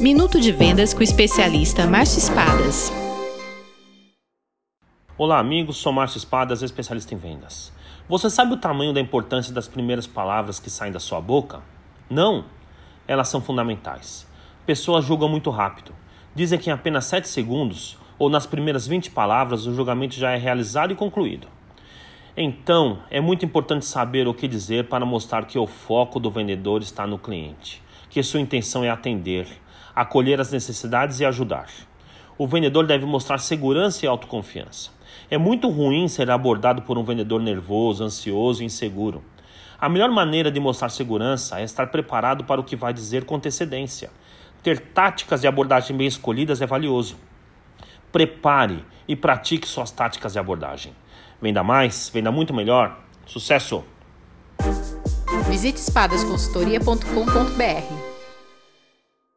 Minuto de Vendas com o especialista Márcio Espadas. Olá, amigos. Sou Márcio Espadas, especialista em vendas. Você sabe o tamanho da importância das primeiras palavras que saem da sua boca? Não? Elas são fundamentais. Pessoas julgam muito rápido. Dizem que em apenas 7 segundos ou nas primeiras 20 palavras o julgamento já é realizado e concluído. Então, é muito importante saber o que dizer para mostrar que o foco do vendedor está no cliente, que sua intenção é atender, acolher as necessidades e ajudar. O vendedor deve mostrar segurança e autoconfiança. É muito ruim ser abordado por um vendedor nervoso, ansioso e inseguro. A melhor maneira de mostrar segurança é estar preparado para o que vai dizer com antecedência. Ter táticas de abordagem bem escolhidas é valioso. Prepare e pratique suas táticas de abordagem. Venda mais, venda muito melhor. Sucesso! Visite espadasconsultoria.com.br